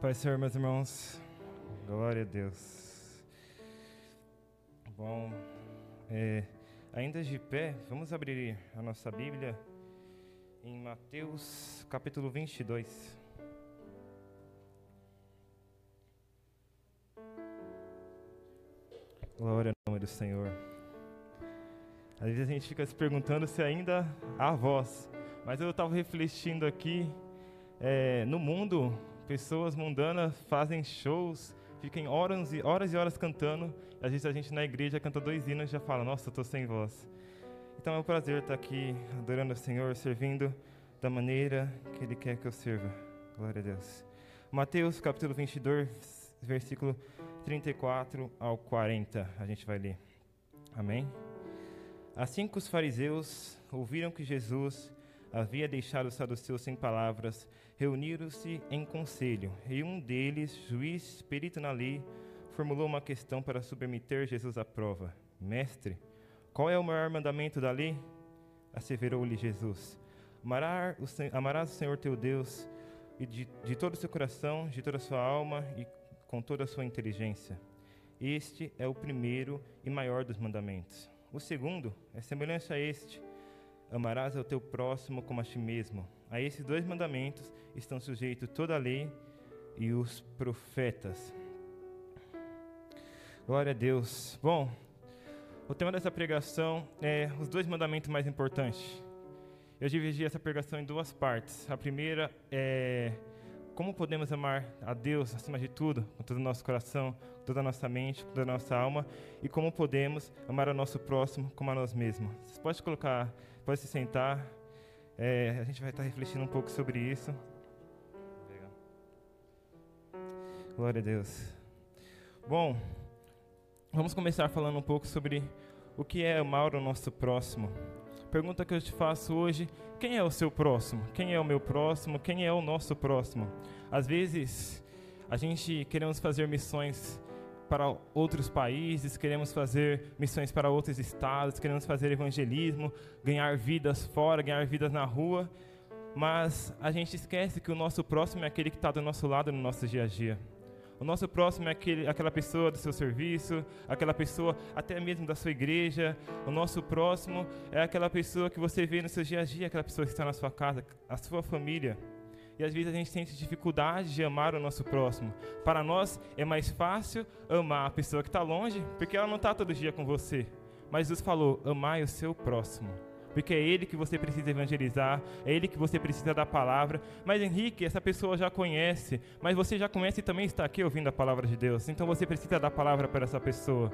Pai Senhor, meus irmãos, glória a Deus. Bom, é, ainda de pé, vamos abrir a nossa Bíblia em Mateus capítulo 22. Glória ao nome do Senhor. Às vezes a gente fica se perguntando se ainda há voz, mas eu estava refletindo aqui, é, no mundo pessoas mundanas fazem shows, ficam horas e horas e horas cantando. E às vezes a gente na igreja canta dois hinos e já fala: Nossa, eu estou sem voz. Então é um prazer estar aqui adorando o Senhor, servindo da maneira que Ele quer que eu sirva. Glória a Deus. Mateus capítulo 22, versículo 34 ao 40. A gente vai ler. Amém? Assim que os fariseus ouviram que Jesus havia deixado os saduceus sem palavras, reuniram-se em conselho, e um deles, juiz perito na lei, formulou uma questão para submeter Jesus à prova. Mestre, qual é o maior mandamento da lei? Asseverou-lhe Jesus. Amarás o Senhor teu Deus e de, de todo o seu coração, de toda a sua alma e com toda a sua inteligência. Este é o primeiro e maior dos mandamentos. O segundo é semelhante a este Amarás ao teu próximo como a ti mesmo. A esses dois mandamentos estão sujeitos toda a lei e os profetas. Glória a Deus. Bom, o tema dessa pregação é os dois mandamentos mais importantes. Eu dividi essa pregação em duas partes. A primeira é como podemos amar a Deus acima de tudo, com todo o nosso coração, com toda a nossa mente, com toda a nossa alma, e como podemos amar o nosso próximo como a nós mesmos. Você pode colocar Pode se sentar. É, a gente vai estar refletindo um pouco sobre isso. Glória a Deus. Bom, vamos começar falando um pouco sobre o que é amar o nosso próximo. Pergunta que eu te faço hoje: quem é o seu próximo? Quem é o meu próximo? Quem é o nosso próximo? Às vezes, a gente queremos fazer missões para outros países, queremos fazer missões para outros estados, queremos fazer evangelismo, ganhar vidas fora, ganhar vidas na rua, mas a gente esquece que o nosso próximo é aquele que está do nosso lado no nosso dia a dia. O nosso próximo é aquele, aquela pessoa do seu serviço, aquela pessoa até mesmo da sua igreja. O nosso próximo é aquela pessoa que você vê no seu dia a dia, aquela pessoa que está na sua casa, a sua família. E às vezes a gente sente dificuldade de amar o nosso próximo. Para nós é mais fácil amar a pessoa que está longe, porque ela não está todo dia com você. Mas Jesus falou: amai o seu próximo. Porque é ele que você precisa evangelizar, é ele que você precisa da palavra. Mas Henrique, essa pessoa já conhece, mas você já conhece e também está aqui ouvindo a palavra de Deus. Então você precisa dar palavra para essa pessoa.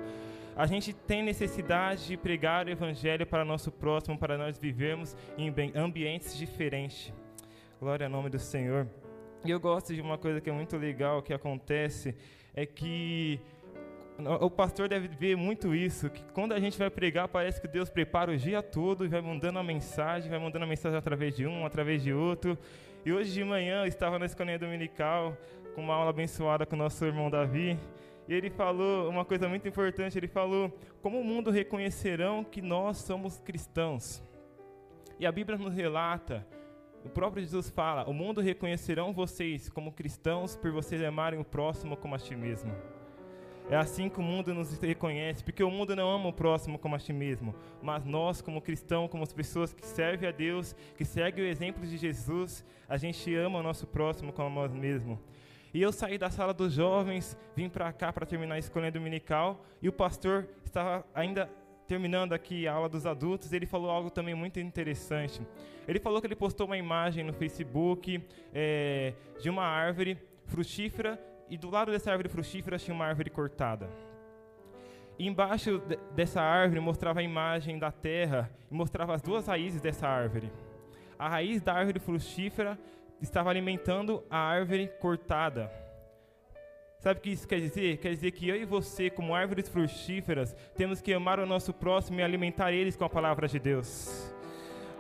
A gente tem necessidade de pregar o evangelho para nosso próximo, para nós vivermos em ambientes diferentes. Glória ao nome do Senhor. E eu gosto de uma coisa que é muito legal que acontece, é que o pastor deve ver muito isso, que quando a gente vai pregar, parece que Deus prepara o dia todo e vai mandando a mensagem, vai mandando a mensagem através de um, através de outro. E hoje de manhã eu estava na escolinha dominical com uma aula abençoada com o nosso irmão Davi, e ele falou uma coisa muito importante, ele falou: "Como o mundo reconhecerão que nós somos cristãos?" E a Bíblia nos relata o próprio Jesus fala: O mundo reconhecerão vocês como cristãos por vocês amarem o próximo como a ti mesmo. É assim que o mundo nos reconhece, porque o mundo não ama o próximo como a ti mesmo, mas nós, como cristãos, como as pessoas que servem a Deus, que seguem o exemplo de Jesus, a gente ama o nosso próximo como a nós mesmos. E eu saí da sala dos jovens, vim para cá para terminar a escola dominical, e o pastor estava ainda terminando aqui a aula dos adultos, ele falou algo também muito interessante. Ele falou que ele postou uma imagem no Facebook é, de uma árvore frutífera e do lado dessa árvore frutífera tinha uma árvore cortada. E embaixo dessa árvore mostrava a imagem da terra e mostrava as duas raízes dessa árvore. A raiz da árvore frutífera estava alimentando a árvore cortada. Sabe o que isso quer dizer? Quer dizer que eu e você, como árvores frutíferas, temos que amar o nosso próximo e alimentar eles com a palavra de Deus.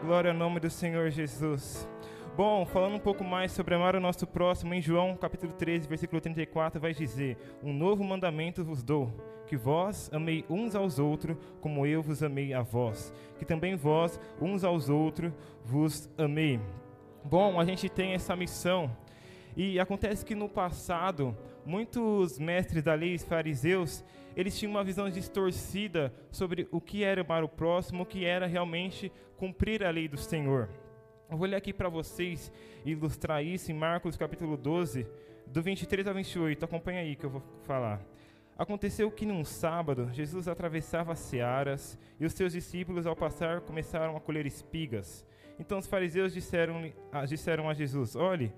Glória ao nome do Senhor Jesus. Bom, falando um pouco mais sobre amar o nosso próximo, em João capítulo 13, versículo 34, vai dizer: Um novo mandamento vos dou, que vós amei uns aos outros, como eu vos amei a vós, que também vós uns aos outros vos amei. Bom, a gente tem essa missão E acontece que no passado, muitos mestres da lei, fariseus, eles tinham uma visão distorcida sobre o que era amar o próximo, o que era realmente cumprir a lei do Senhor. Eu vou ler aqui para vocês ilustrar isso em Marcos capítulo 12, do 23 ao 28. Acompanha aí que eu vou falar. Aconteceu que num sábado, Jesus atravessava as searas e os seus discípulos, ao passar, começaram a colher espigas. Então os fariseus disseram, disseram a Jesus: Olhe,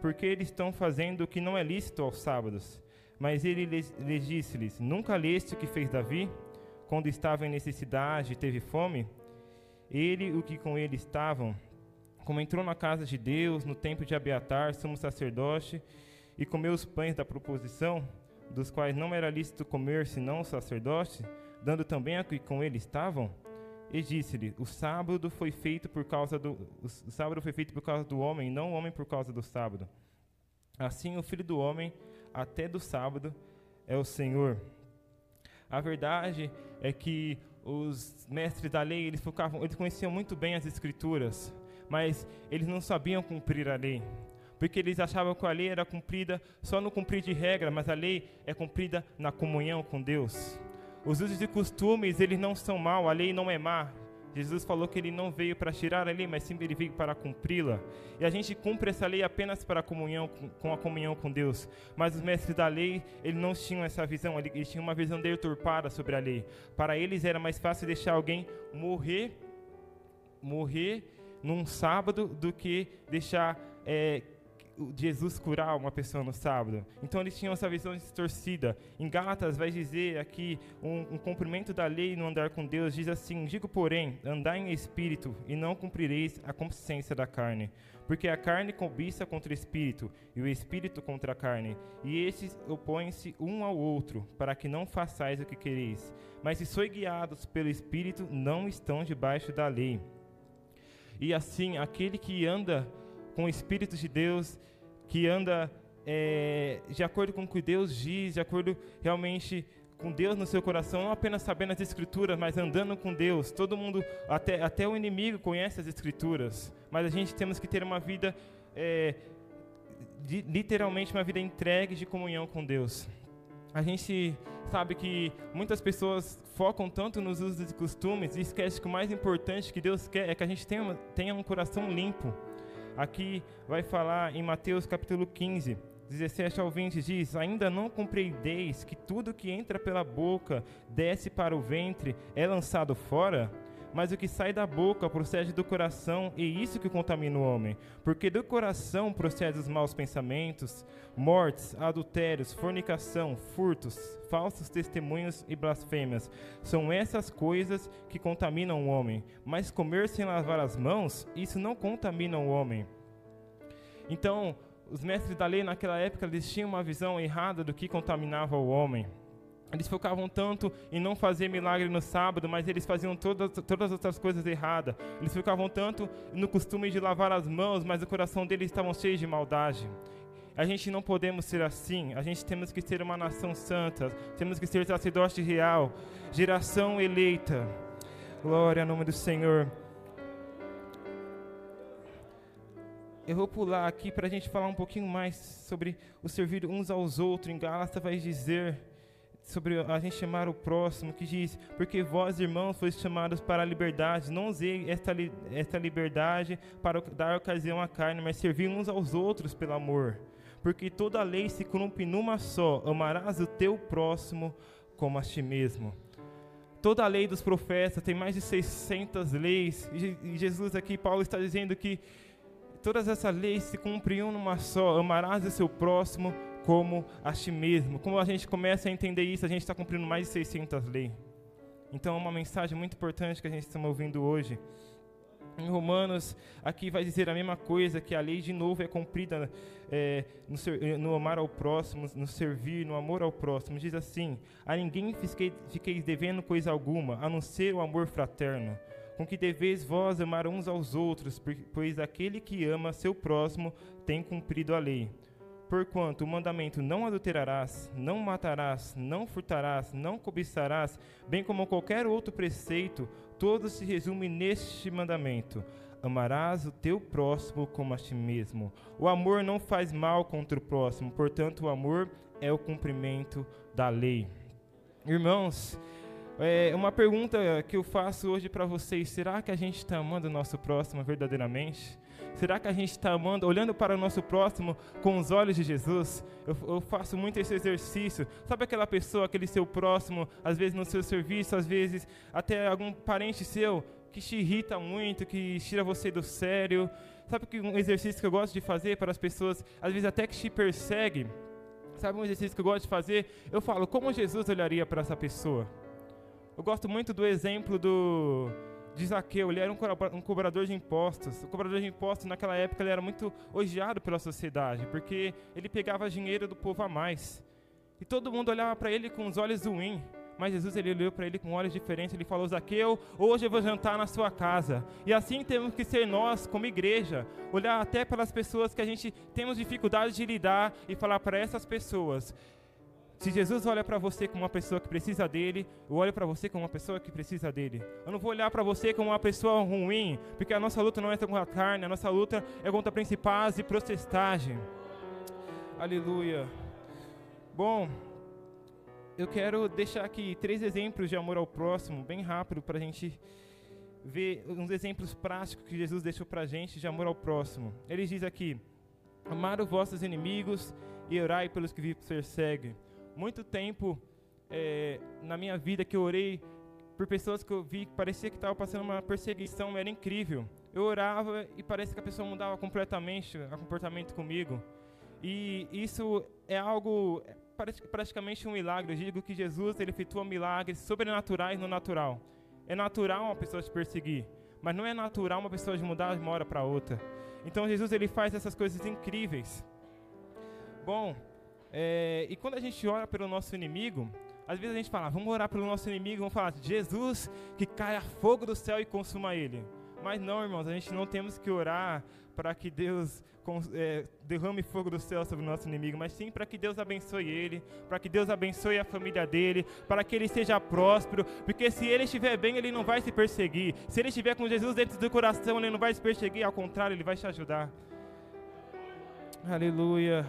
porque eles estão fazendo o que não é lícito aos sábados. Mas ele lhes, lhes disse-lhes: Nunca leste o que fez Davi, quando estava em necessidade e teve fome? Ele e o que com ele estavam, como entrou na casa de Deus no tempo de Abiatar, sumo sacerdote, e comeu os pães da proposição, dos quais não era lícito comer senão o sacerdote, dando também a que com ele estavam? E disse-lhe: O sábado foi feito por causa do o sábado foi feito por causa do homem, não o homem por causa do sábado. Assim o filho do homem até do sábado é o Senhor. A verdade é que os mestres da lei, eles focavam, eles conheciam muito bem as escrituras, mas eles não sabiam cumprir a lei porque eles achavam que a lei era cumprida só no cumprir de regra, mas a lei é cumprida na comunhão com Deus. Os usos e costumes, eles não são mal, a lei não é má. Jesus falou que ele não veio para tirar a lei, mas sim ele veio para cumpri-la. E a gente cumpre essa lei apenas para a comunhão com a comunhão com Deus. Mas os mestres da lei, eles não tinham essa visão, eles tinham uma visão deturpada sobre a lei. Para eles era mais fácil deixar alguém morrer morrer num sábado do que deixar é, Jesus curar uma pessoa no sábado. Então eles tinham essa visão distorcida. Em Gálatas vai dizer aqui um, um cumprimento da lei no andar com Deus diz assim: digo porém, andai em espírito e não cumprireis a consciência da carne, porque a carne cobiça contra o espírito e o espírito contra a carne, e esses opõem-se um ao outro, para que não façais o que quereis. Mas se sois guiados pelo espírito, não estão debaixo da lei. E assim, aquele que anda com o Espírito de Deus, que anda é, de acordo com o que Deus diz, de acordo realmente com Deus no seu coração, não apenas sabendo as Escrituras, mas andando com Deus. Todo mundo, até, até o inimigo conhece as Escrituras, mas a gente temos que ter uma vida, é, de, literalmente uma vida entregue de comunhão com Deus. A gente sabe que muitas pessoas focam tanto nos usos e costumes e esquecem que o mais importante que Deus quer é que a gente tenha, tenha um coração limpo aqui vai falar em Mateus capítulo 15, 17 ao 20 diz: Ainda não compreendeis que tudo que entra pela boca desce para o ventre é lançado fora? Mas o que sai da boca procede do coração, e isso que contamina o homem. Porque do coração procedem os maus pensamentos, mortes, adultérios, fornicação, furtos, falsos testemunhos e blasfêmias. São essas coisas que contaminam o homem. Mas comer sem lavar as mãos, isso não contamina o homem. Então, os mestres da lei naquela época eles tinham uma visão errada do que contaminava o homem. Eles focavam tanto em não fazer milagre no sábado, mas eles faziam todas, todas as outras coisas erradas. Eles focavam tanto no costume de lavar as mãos, mas o coração deles estava cheio de maldade. A gente não podemos ser assim. A gente temos que ser uma nação santa. Temos que ser sacerdote real, geração eleita. Glória ao nome do Senhor. Eu vou pular aqui para a gente falar um pouquinho mais sobre o servir uns aos outros. Em Gálatas vai dizer sobre a gente chamar o próximo, que diz: Porque vós, irmãos, fois chamados para a liberdade, não usei esta, li esta liberdade para dar ocasião à carne, mas servir uns aos outros pelo amor. Porque toda a lei se cumpre numa só: amarás o teu próximo como a ti mesmo. Toda a lei dos profetas tem mais de 600 leis, e Jesus aqui, Paulo está dizendo que todas essas leis se cumpriam numa só: amarás o seu próximo como a si mesmo. Como a gente começa a entender isso, a gente está cumprindo mais de 600 leis. Então é uma mensagem muito importante que a gente está ouvindo hoje. Em Romanos, aqui vai dizer a mesma coisa, que a lei de novo é cumprida é, no, no, amar ao próximo, no servir, no amor ao próximo. Diz assim, a ninguém fiquei, fiqueis devendo coisa alguma, a não ser o amor fraterno, com que deveis vós amar uns aos outros, pois aquele que ama seu próximo tem cumprido a lei. Porquanto o mandamento não adulterarás, não matarás, não furtarás, não cobiçarás, bem como qualquer outro preceito, todo se resume neste mandamento: Amarás o teu próximo como a ti mesmo. O amor não faz mal contra o próximo, portanto, o amor é o cumprimento da lei. Irmãos, é uma pergunta que eu faço hoje para vocês: será que a gente está amando o nosso próximo verdadeiramente? Será que a gente está amando, olhando para o nosso próximo com os olhos de Jesus? Eu, eu, faço muito esse exercício. Sabe aquela pessoa, aquele seu próximo, às vezes no seu serviço, às vezes até algum parente seu que te irrita muito, que tira você do sério? Sabe que um exercício que eu gosto de fazer para as pessoas, às vezes até que te persegue? Sabe um exercício que eu gosto de fazer? Eu falo, como Jesus olharia para essa pessoa? Eu gosto muito do exemplo do de Zaqueu, ele era um cobrador de impostos. O cobrador de impostos naquela época ele era muito odiado pela sociedade, porque ele pegava dinheiro do povo a mais. E todo mundo olhava para ele com os olhos ruins. Mas Jesus ele olhou para ele com olhos diferentes. Ele falou: Zaqueu, hoje eu vou jantar na sua casa. E assim temos que ser nós, como igreja, olhar até para as pessoas que a gente temos dificuldade de lidar e falar para essas pessoas: se Jesus olha para você como uma pessoa que precisa dele, eu olho para você como uma pessoa que precisa dele. Eu não vou olhar para você como uma pessoa ruim, porque a nossa luta não é contra a carne, a nossa luta é contra principais e procestagem. Aleluia. Bom, eu quero deixar aqui três exemplos de amor ao próximo, bem rápido, para a gente ver uns exemplos práticos que Jesus deixou para a gente de amor ao próximo. Ele diz aqui: Amar os vossos inimigos e orai pelos que vos perseguem muito tempo é, na minha vida que eu orei por pessoas que eu vi que parecia que estava passando uma perseguição, era incrível. Eu orava e parece que a pessoa mudava completamente o comportamento comigo. E isso é algo é praticamente um milagre. Eu digo que Jesus ele efetua milagres sobrenaturais no natural. É natural uma pessoa te perseguir, mas não é natural uma pessoa de mudar de uma hora para outra. Então Jesus ele faz essas coisas incríveis. Bom, é, e quando a gente ora pelo nosso inimigo, às vezes a gente fala, vamos orar pelo nosso inimigo, vamos falar, Jesus, que caia fogo do céu e consuma ele. Mas não, irmãos, a gente não temos que orar para que Deus é, derrame fogo do céu sobre o nosso inimigo, mas sim para que Deus abençoe ele, para que Deus abençoe a família dele, para que ele seja próspero, porque se ele estiver bem, ele não vai se perseguir. Se ele estiver com Jesus dentro do coração, ele não vai se perseguir, ao contrário, ele vai te ajudar. Aleluia.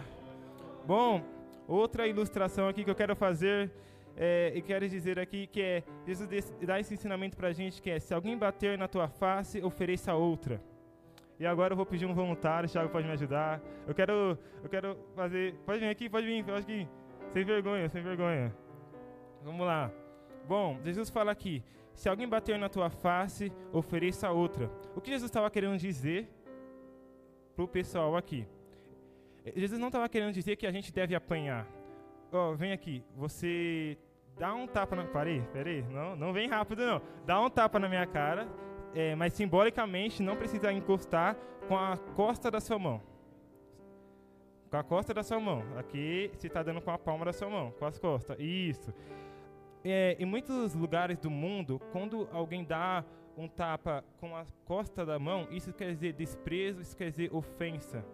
Bom, outra ilustração aqui que eu quero fazer é, e quero dizer aqui que é Jesus dá esse ensinamento para a gente que é se alguém bater na tua face, ofereça outra. E agora eu vou pedir um voluntário, Thiago pode me ajudar. Eu quero, eu quero fazer. Pode vir aqui, pode vir, pode vir. Sem vergonha, sem vergonha. Vamos lá. Bom, Jesus fala aqui: se alguém bater na tua face, ofereça outra. O que Jesus estava querendo dizer para o pessoal aqui? Jesus não estava querendo dizer que a gente deve apanhar. Ó, oh, vem aqui, você dá um tapa na. Parei, peraí, não, não vem rápido não. Dá um tapa na minha cara, é, mas simbolicamente não precisa encostar com a costa da sua mão. Com a costa da sua mão. Aqui você está dando com a palma da sua mão, com as costas. Isso. É, em muitos lugares do mundo, quando alguém dá um tapa com a costa da mão, isso quer dizer desprezo, isso quer dizer ofensa.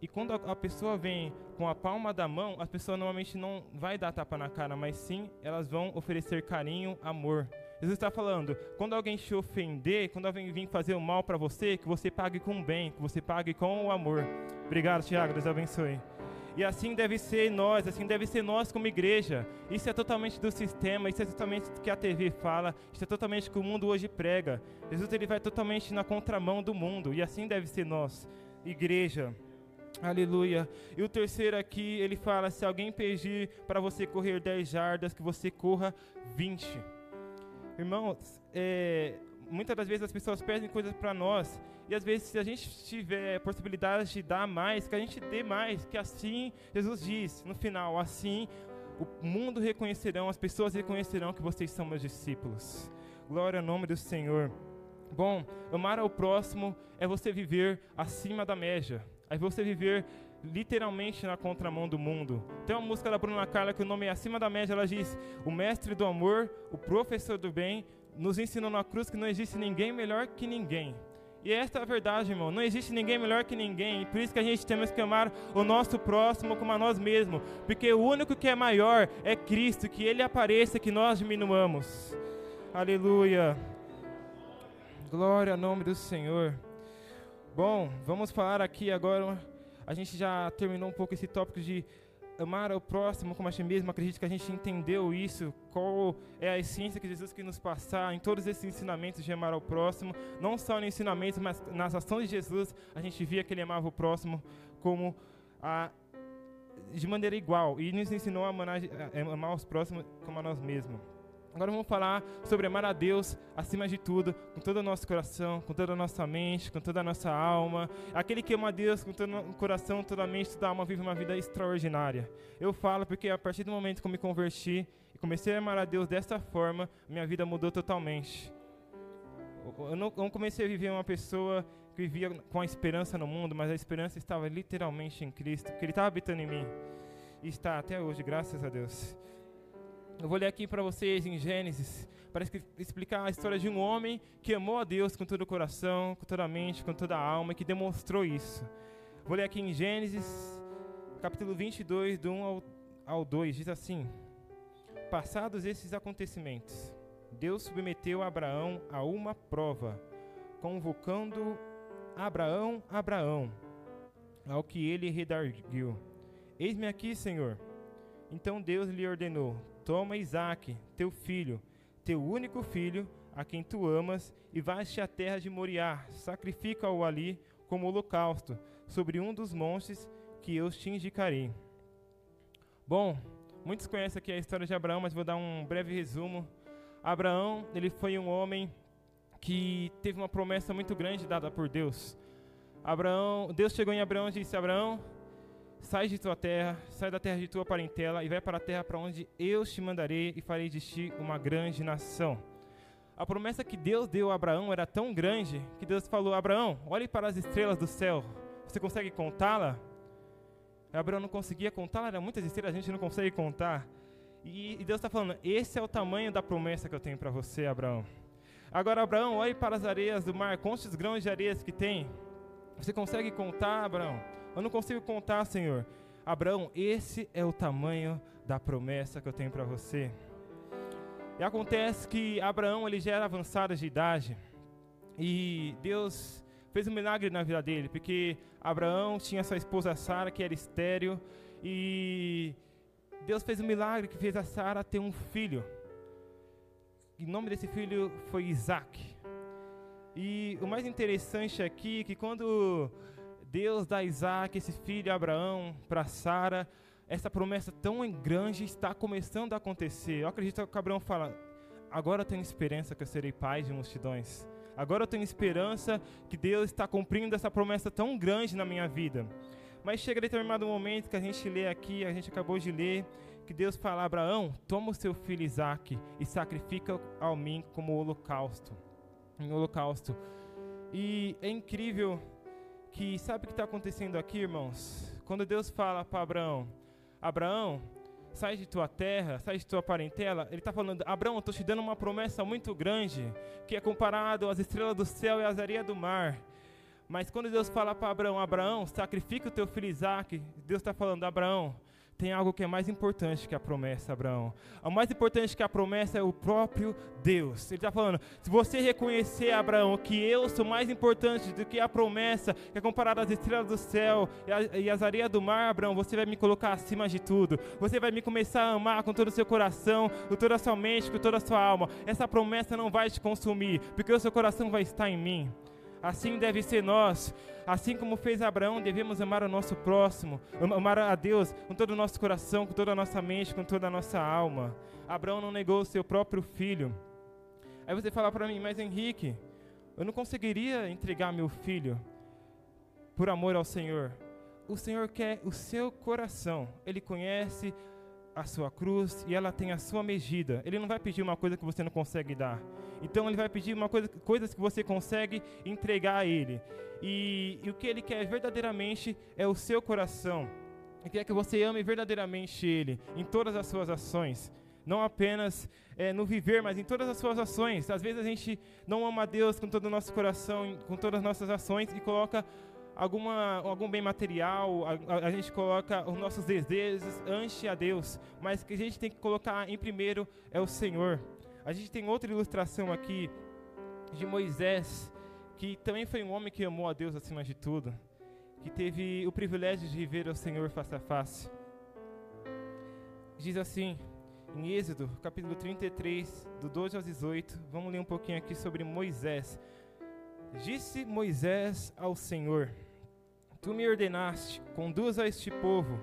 E quando a, pessoa vem com a palma da mão, a pessoa normalmente não vai dar tapa na cara, mas sim elas vão oferecer carinho, amor. Jesus está falando, quando alguém te ofender, quando alguém vir fazer o mal para você, que você pague com o bem, que você pague com o amor. Obrigado, Tiago, Deus abençoe. E assim deve ser nós, assim deve ser nós como igreja. Isso é totalmente do sistema, isso é totalmente do que a TV fala, isso é totalmente o que o mundo hoje prega. Jesus ele vai totalmente na contramão do mundo, e assim deve ser nós, igreja. Aleluia. E o terceiro aqui, ele fala: se alguém pedir para você correr 10 jardas, que você corra 20. Irmãos, é, muitas das vezes as pessoas pedem coisas para nós, e às vezes, se a gente tiver possibilidade de dar mais, que a gente dê mais, que assim, Jesus diz no final: assim o mundo reconhecerão, as pessoas reconhecerão que vocês são meus discípulos. Glória ao nome do Senhor. Bom, amar ao próximo é você viver acima da média é você viver literalmente na contramão do mundo. Tem uma música da Bruna Carla que o nome é Acima da Média, ela diz: O mestre do amor, o professor do bem, nos ensinou na cruz que não existe ninguém melhor que ninguém. E esta é a verdade, irmão. Não existe ninguém melhor que ninguém. E por isso que a gente temos que amar o nosso próximo como a nós mesmos. Porque o único que é maior é Cristo, que Ele apareça, que nós diminuamos. Aleluia. Glória ao nome do Senhor. Bom, vamos falar aqui agora. A gente já terminou um pouco esse tópico de amar ao próximo como a ti mesmo. Acredito que a gente entendeu isso, qual é a essência que Jesus quer nos passar em todos esses ensinamentos de amar ao próximo. Não só no ensinamento, mas nas ações de Jesus, a gente via que ele amava o próximo como a de maneira igual e nos ensinou a amar, a amar os próximos como a nós mesmos. Agora vamos falar sobre amar a Deus acima de tudo, com todo o nosso coração, com toda a nossa mente, com toda a nossa alma. Aquele que ama a Deus com todo o coração, toda a mente, toda a alma, vive uma vida extraordinária. Eu falo porque a partir do momento que eu me converti e comecei a amar a Deus dessa forma, minha vida mudou totalmente. Eu não, eu não comecei a viver uma pessoa que vivia com a esperança no mundo, mas a esperança estava literalmente em Cristo, porque Ele estava habitando em mim. E está até hoje, graças a Deus. Eu vou ler aqui para vocês em Gênesis, para explicar a história de um homem que amou a Deus com todo o coração, com toda a mente, com toda a alma, e que demonstrou isso. Vou ler aqui em Gênesis, capítulo 22, do 1 ao, ao 2, diz assim: Passados esses acontecimentos, Deus submeteu Abraão a uma prova, convocando Abraão, Abraão, ao que ele redarguiu: Eis-me aqui, Senhor. Então Deus lhe ordenou: Toma Isaque, teu filho, teu único filho, a quem tu amas, e vais-te à terra de Moriá, sacrifica-o ali como holocausto, sobre um dos montes que eu te indicarei. Bom, muitos conhecem aqui a história de Abraão, mas vou dar um breve resumo. Abraão, ele foi um homem que teve uma promessa muito grande dada por Deus. Abraão, Deus chegou em Abraão e disse: Abraão, Sai de tua terra, sai da terra de tua parentela e vai para a terra para onde eu te mandarei e farei de ti uma grande nação. A promessa que Deus deu a Abraão era tão grande que Deus falou: Abraão, olhe para as estrelas do céu. Você consegue contá-la? Abraão não conseguia contá-la, eram muitas estrelas, a gente não consegue contar. E, Deus está falando: esse é o tamanho da promessa que eu tenho para você, Abraão. Agora, Abraão, olhe para as areias do mar, quantos grãos de areias que tem. Você consegue contar, Abraão? Eu não consigo contar, Senhor. Abraão, esse é o tamanho da promessa que eu tenho para você. E acontece que Abraão ele já era avançado de idade e Deus fez um milagre na vida dele, porque Abraão tinha sua esposa Sara que era estéril e Deus fez um milagre que fez a Sara ter um filho. E o nome desse filho foi Isaac. E o mais interessante aqui é que quando Deus dá Isaac, esse filho Abraão, para Sara. Essa promessa tão grande está começando a acontecer. Eu acredito que Abraão fala: agora eu tenho esperança que eu serei pai de multidões. Agora eu tenho esperança que Deus está cumprindo essa promessa tão grande na minha vida. Mas chega determinado momento que a gente lê aqui, a gente acabou de ler, que Deus fala: Abraão, toma o seu filho Isaac e sacrifica ao mim como holocausto. Em holocausto. E é incrível que sabe o que está acontecendo aqui, irmãos? Quando Deus fala para Abraão, Abraão, sai de tua terra, sai de tua parentela, ele está falando, Abraão, estou te dando uma promessa muito grande, que é comparado às estrelas do céu e às areias do mar. Mas quando Deus fala para Abraão, Abraão, sacrifica o teu filho Isaac, Deus está falando, Abraão, tem algo que é mais importante que a promessa, Abraão. O mais importante que a promessa é o próprio Deus. Ele está falando: se você reconhecer, Abraão, que eu sou mais importante do que a promessa, que é comparada às estrelas do céu e as areias do mar, Abraão, você vai me colocar acima de tudo. Você vai me começar a amar com todo o seu coração, com toda a sua mente, com toda a sua alma. Essa promessa não vai te consumir, porque o seu coração vai estar em mim. Assim deve ser nós. Assim como fez Abraão, devemos amar o nosso próximo, amar a Deus com todo o nosso coração, com toda a nossa mente, com toda a nossa alma. Abraão não negou o seu próprio filho. Aí você fala para mim, mas Henrique, eu não conseguiria entregar meu filho por amor ao Senhor. O Senhor quer o seu coração. Ele conhece a sua cruz e ela tem a sua medida. Ele não vai pedir uma coisa que você não consegue dar. Então ele vai pedir uma coisa, coisas que você consegue entregar a ele. E, e o que ele quer verdadeiramente é o seu coração. Ele quer que você ame verdadeiramente ele em todas as suas ações. Não apenas é, no viver, mas em todas as suas ações. Às vezes a gente não ama a Deus com todo o nosso coração, com todas as nossas ações e coloca alguma, algum bem material, a, a, gente coloca os nossos desejos ante a Deus, mas que a gente tem que colocar em primeiro é o Senhor. A gente tem outra ilustração aqui de Moisés, que também foi um homem que amou a Deus acima de tudo, que teve o privilégio de viver ao Senhor face a face. Diz assim, em Êxodo, capítulo 33, do 12 ao 18, vamos ler um pouquinho aqui sobre Moisés. Disse Moisés ao Senhor: Tu me ordenaste, conduza este povo,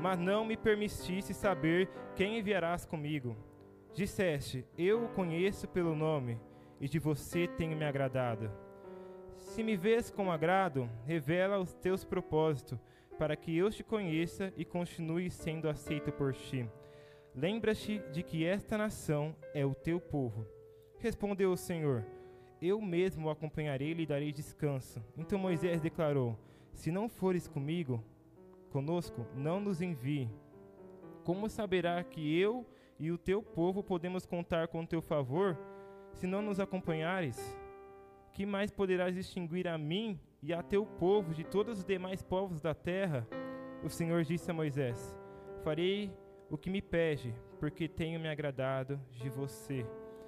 mas não me permitiste saber quem enviarás comigo. Disseste: Eu o conheço pelo nome, e de você tenho me agradado. Se me vês com agrado, revela os teus propósitos, para que eu te conheça e continue sendo aceito por ti. Lembra-te de que esta nação é o teu povo. Respondeu o Senhor: Eu mesmo o acompanharei e lhe darei descanso. Então Moisés declarou: Se não fores comigo, conosco, não nos envie. Como saberá que eu e o teu povo podemos contar com o teu favor, se não nos acompanhares? Que mais poderás distinguir a mim e a teu povo de todos os demais povos da terra? O Senhor disse a Moisés: Farei o que me pede, porque tenho me agradado de você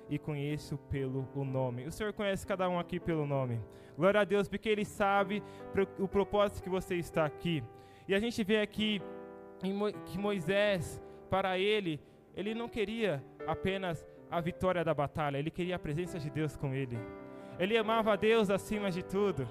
e conheço pelo o nome. O Senhor conhece cada um aqui pelo nome. Glória a Deus, porque Ele sabe o propósito que você está aqui. E a gente vê aqui que Moisés, para ele, ele não queria apenas a vitória da batalha, ele queria a presença de Deus com ele. Ele amava a Deus acima de tudo.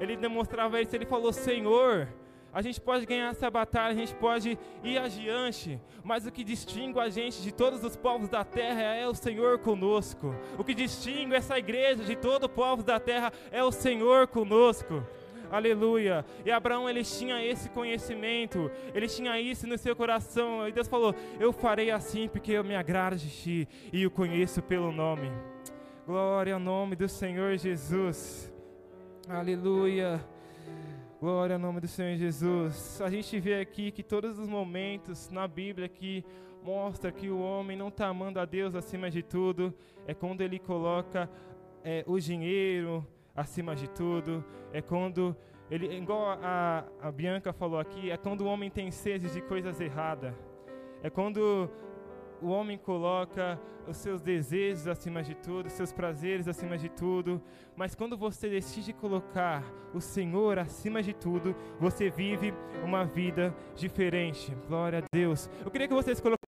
Ele demonstrava isso, ele falou: Senhor, a gente pode ganhar essa batalha, a gente pode ir adiante, mas o que distingue a gente de todos os povos da terra é o Senhor conosco. O que distingue essa igreja de todo o povo da terra é o Senhor conosco. Aleluia. E Abraão ele tinha esse conhecimento, ele tinha isso no seu coração. E Deus falou: Eu farei assim porque eu me agrado de ti e o conheço pelo nome. Glória ao nome do Senhor Jesus. Aleluia. Glória ao nome do Senhor Jesus. A gente vê aqui que todos os momentos na Bíblia que mostra que o homem não está amando a Deus acima de tudo é quando ele coloca é, o dinheiro acima de tudo, é quando ele, igual a, a Bianca falou aqui, é quando o homem tem sede de coisas erradas. É quando o homem coloca os seus desejos acima de tudo, os seus prazeres acima de tudo, mas quando você decide colocar o Senhor acima de tudo, você vive uma vida diferente. Glória a Deus. Eu queria que vocês colocassem